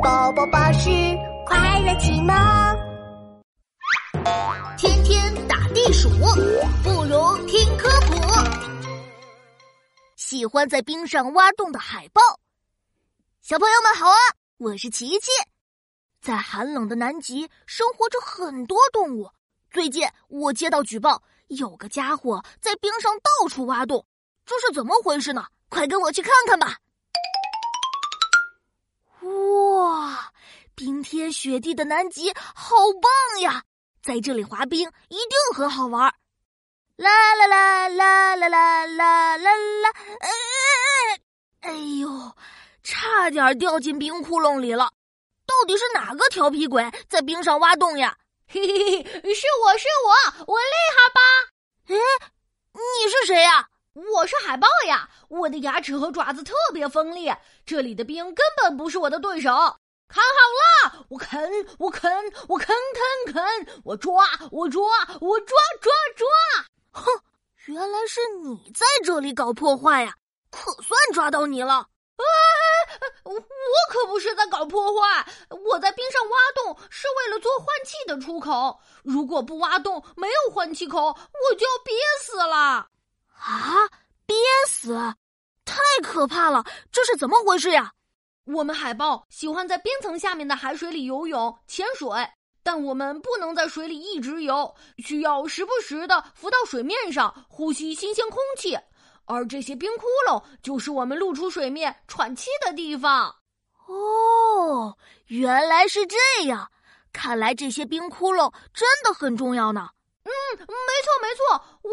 宝宝巴士快乐启蒙。天天打地鼠，不如听科普。喜欢在冰上挖洞的海豹，小朋友们好啊！我是琪琪。在寒冷的南极生活着很多动物。最近我接到举报，有个家伙在冰上到处挖洞，这是怎么回事呢？快跟我去看看吧！哇，冰天雪地的南极好棒呀！在这里滑冰一定很好玩。啦啦啦啦啦啦啦啦啦！哎呦，差点掉进冰窟窿里了！到底是哪个调皮鬼在冰上挖洞呀？嘿嘿嘿，是我是我，我厉害吧？哎，你是谁呀？我是海豹呀！我的牙齿和爪子特别锋利，这里的冰根本不是我的对手。看好了，我啃，我啃，我啃啃啃，我抓，我抓，我抓抓抓！哼，原来是你在这里搞破坏呀！可算抓到你了！啊，我可不是在搞破坏，我在冰上挖洞是为了做换气的出口。如果不挖洞，没有换气口，我就要憋死了。啊！憋死，太可怕了！这是怎么回事呀？我们海豹喜欢在冰层下面的海水里游泳、潜水，但我们不能在水里一直游，需要时不时的浮到水面上呼吸新鲜空气。而这些冰窟窿就是我们露出水面喘气的地方。哦，原来是这样！看来这些冰窟窿真的很重要呢。嗯，没错没错，我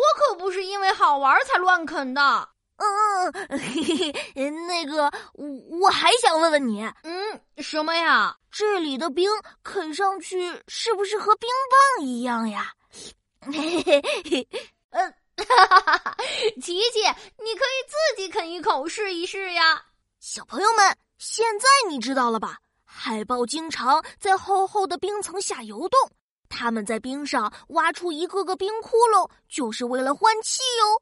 玩才乱啃的。嗯嗯，嘿嘿，那个，我我还想问问你，嗯，什么呀？这里的冰啃上去是不是和冰棒一样呀？嘿嘿嘿，嗯，哈哈哈哈！琪琪，你可以自己啃一口试一试呀。小朋友们，现在你知道了吧？海豹经常在厚厚的冰层下游动。他们在冰上挖出一个个冰窟窿，就是为了换气哟。